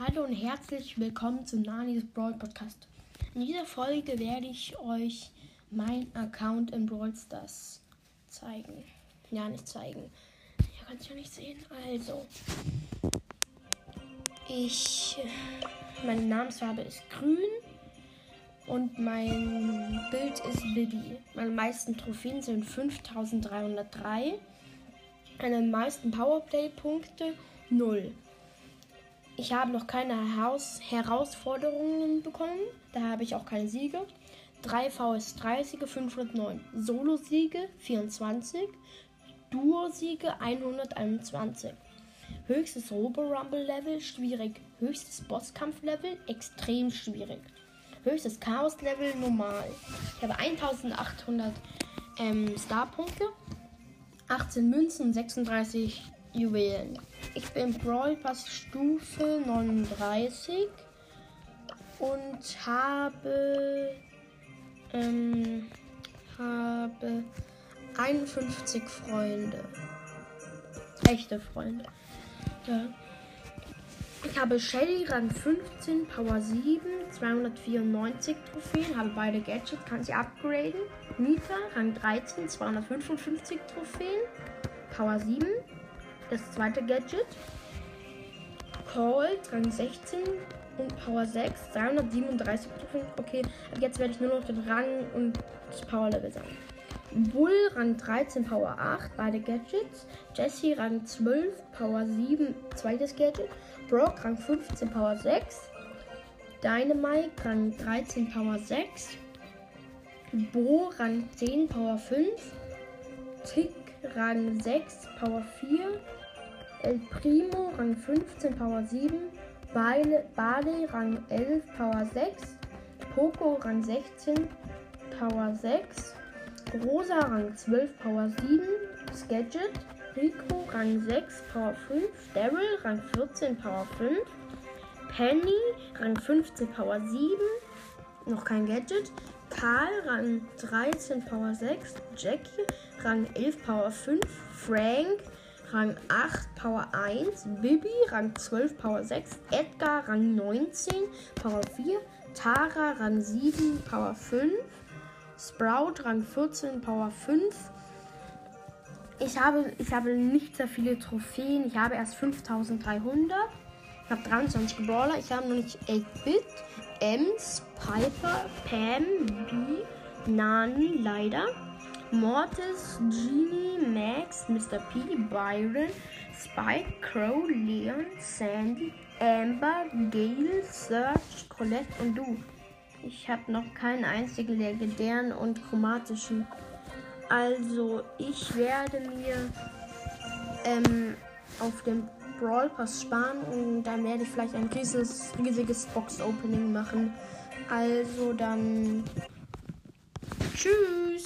Hallo und herzlich willkommen zu Nanis Brawl Podcast. In dieser Folge werde ich euch meinen Account in Brawl Stars zeigen. Ja, nicht zeigen. Ihr könnt es ja nicht sehen. Also, ich. Meine Namensfarbe ist grün und mein Bild ist Bibi. Meine meisten Trophäen sind 5303. Meine meisten Powerplay-Punkte 0. Ich habe noch keine Haus Herausforderungen bekommen. Da habe ich auch keine Siege. 3 VS3-Siege 509. Solo-Siege 24. Duo-Siege 121. Höchstes Robo-Rumble-Level schwierig. Höchstes Bosskampf-Level extrem schwierig. Höchstes Chaos-Level normal. Ich habe 1800 ähm, Star-Punkte. 18 Münzen und 36 Juwelen. Ich bin Brawl Pass Stufe 39 und habe, ähm, habe 51 Freunde. Echte Freunde. Ja. Ich habe Shelly Rang 15, Power 7, 294 Trophäen, habe beide Gadgets, kann sie upgraden. Nita Rang 13, 255 Trophäen, Power 7, das zweite Gadget. Cold, Rang 16 und Power 6, 337 Trophäen. Okay, ab jetzt werde ich nur noch den Rang und das Power Level sagen. Bull, Rang 13, Power 8, beide Gadgets. Jesse, Rang 12, Power 7, zweites Gadget. Brock, Rang 15, Power 6. Dynamite, Rang 13, Power 6. Bo, Rang 10, Power 5. Tick, Rang 6, Power 4. El Primo, Rang 15, Power 7. Bale, Bale, Rang 11, Power 6. Poco, Rang 16, Power 6. Rosa, Rang 12, Power 7. Sketchet. Rico, Rang 6, Power 5. Daryl, Rang 14, Power 5. Penny, Rang 15, Power 7. Noch kein Gadget. Karl, Rang 13, Power 6. Jackie, Rang 11, Power 5. Frank, Rang 8, Power 1. Bibi, Rang 12, Power 6. Edgar, Rang 19, Power 4. Tara, Rang 7, Power 5. Sprout, Rang 14, Power 5. Ich habe, ich habe nicht sehr viele Trophäen. Ich habe erst 5300. Ich habe 23 Brawler. Ich habe noch nicht 8-Bit, Ems, Piper, Pam, B, Nani, leider. Mortis, Genie, Max, Mr. P, Byron, Spike, Crow, Leon, Sandy, Amber, Gale, Search, Colette und du. Ich habe noch keinen einzigen legendären und chromatischen. Also ich werde mir ähm, auf dem Brawl Pass sparen und dann werde ich vielleicht ein riesiges, riesiges Box Opening machen. Also dann tschüss.